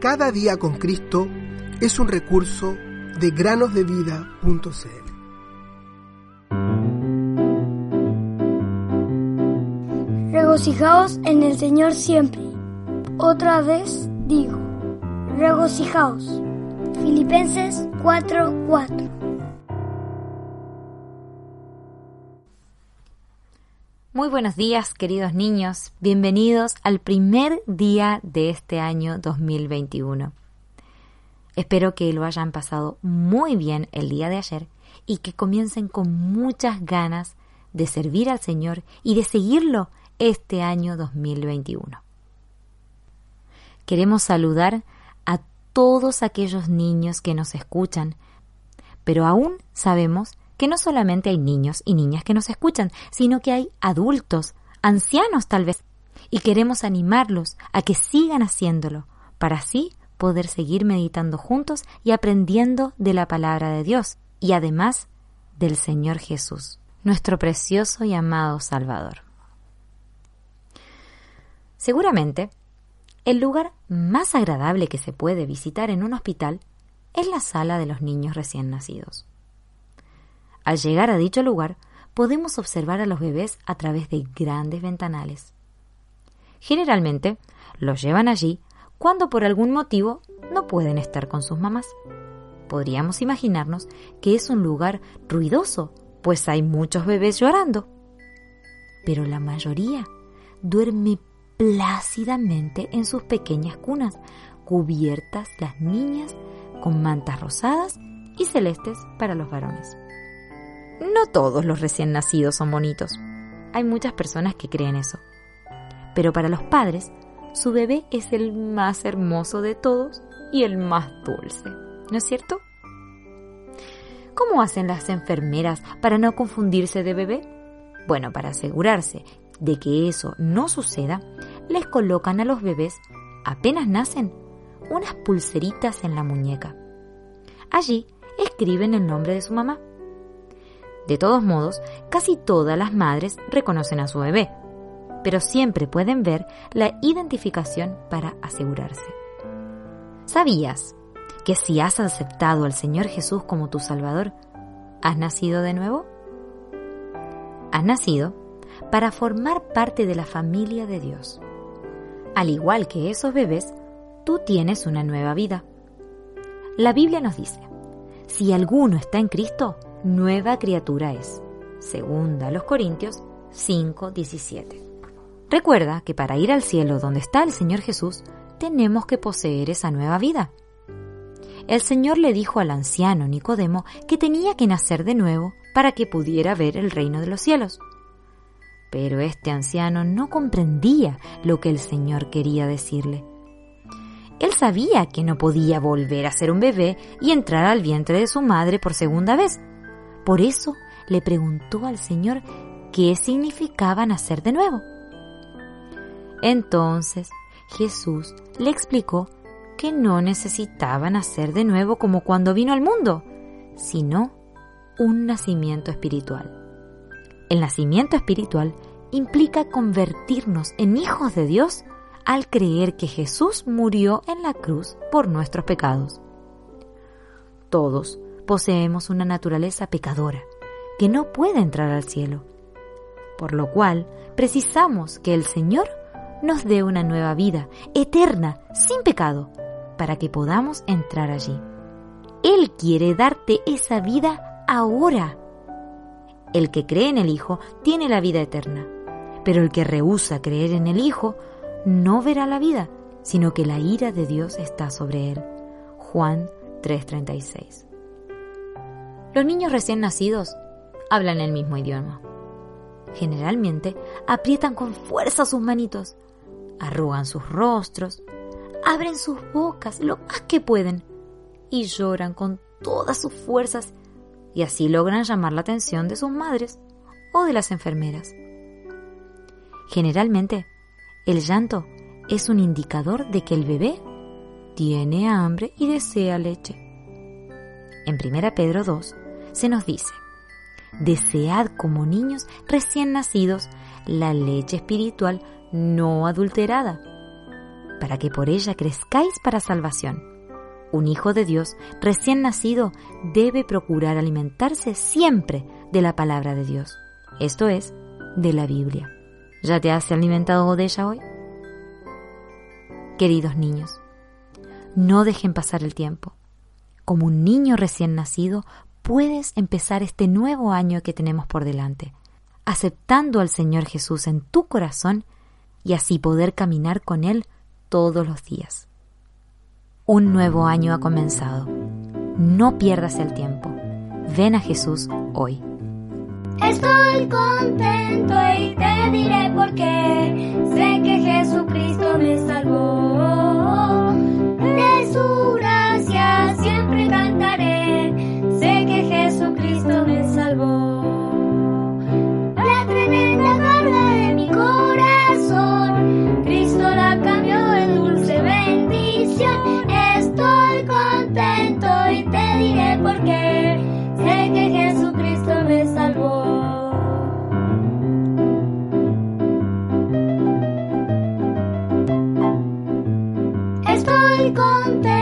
Cada día con Cristo es un recurso de granosdevida.cl. Regocijaos en el Señor siempre. Otra vez digo, regocijaos. Filipenses 4:4 Muy buenos días, queridos niños. Bienvenidos al primer día de este año 2021. Espero que lo hayan pasado muy bien el día de ayer y que comiencen con muchas ganas de servir al Señor y de seguirlo este año 2021. Queremos saludar a todos aquellos niños que nos escuchan, pero aún sabemos que no solamente hay niños y niñas que nos escuchan, sino que hay adultos, ancianos tal vez, y queremos animarlos a que sigan haciéndolo, para así poder seguir meditando juntos y aprendiendo de la palabra de Dios, y además del Señor Jesús, nuestro precioso y amado Salvador. Seguramente, el lugar más agradable que se puede visitar en un hospital es la sala de los niños recién nacidos. Al llegar a dicho lugar, podemos observar a los bebés a través de grandes ventanales. Generalmente, los llevan allí cuando por algún motivo no pueden estar con sus mamás. Podríamos imaginarnos que es un lugar ruidoso, pues hay muchos bebés llorando. Pero la mayoría duerme plácidamente en sus pequeñas cunas, cubiertas las niñas con mantas rosadas y celestes para los varones. No todos los recién nacidos son bonitos. Hay muchas personas que creen eso. Pero para los padres, su bebé es el más hermoso de todos y el más dulce. ¿No es cierto? ¿Cómo hacen las enfermeras para no confundirse de bebé? Bueno, para asegurarse de que eso no suceda, les colocan a los bebés, apenas nacen, unas pulseritas en la muñeca. Allí escriben el nombre de su mamá. De todos modos, casi todas las madres reconocen a su bebé, pero siempre pueden ver la identificación para asegurarse. ¿Sabías que si has aceptado al Señor Jesús como tu Salvador, has nacido de nuevo? Has nacido para formar parte de la familia de Dios. Al igual que esos bebés, tú tienes una nueva vida. La Biblia nos dice, si alguno está en Cristo, nueva criatura es. Segunda los Corintios 5:17. Recuerda que para ir al cielo donde está el Señor Jesús, tenemos que poseer esa nueva vida. El Señor le dijo al anciano Nicodemo que tenía que nacer de nuevo para que pudiera ver el reino de los cielos. Pero este anciano no comprendía lo que el Señor quería decirle. Él sabía que no podía volver a ser un bebé y entrar al vientre de su madre por segunda vez, por eso le preguntó al Señor qué significaba nacer de nuevo. Entonces Jesús le explicó que no necesitaba nacer de nuevo como cuando vino al mundo, sino un nacimiento espiritual. El nacimiento espiritual implica convertirnos en hijos de Dios al creer que Jesús murió en la cruz por nuestros pecados. Todos poseemos una naturaleza pecadora que no puede entrar al cielo, por lo cual precisamos que el Señor nos dé una nueva vida, eterna, sin pecado, para que podamos entrar allí. Él quiere darte esa vida ahora. El que cree en el Hijo tiene la vida eterna, pero el que rehúsa creer en el Hijo no verá la vida, sino que la ira de Dios está sobre él. Juan 3:36 los niños recién nacidos hablan el mismo idioma. Generalmente aprietan con fuerza sus manitos, arrugan sus rostros, abren sus bocas lo más que pueden y lloran con todas sus fuerzas y así logran llamar la atención de sus madres o de las enfermeras. Generalmente, el llanto es un indicador de que el bebé tiene hambre y desea leche. En 1 Pedro 2 se nos dice, desead como niños recién nacidos la leche espiritual no adulterada. para que por ella crezcáis para salvación. Un hijo de Dios recién nacido debe procurar alimentarse siempre de la palabra de Dios, esto es, de la Biblia. ¿Ya te has alimentado de ella hoy? Queridos niños, no dejen pasar el tiempo. Como un niño recién nacido, puedes empezar este nuevo año que tenemos por delante, aceptando al Señor Jesús en tu corazón y así poder caminar con Él todos los días. Un nuevo año ha comenzado. No pierdas el tiempo. Ven a Jesús hoy. Estoy contento y te diré por qué. Sé que Jesucristo me salvó. De su Contento.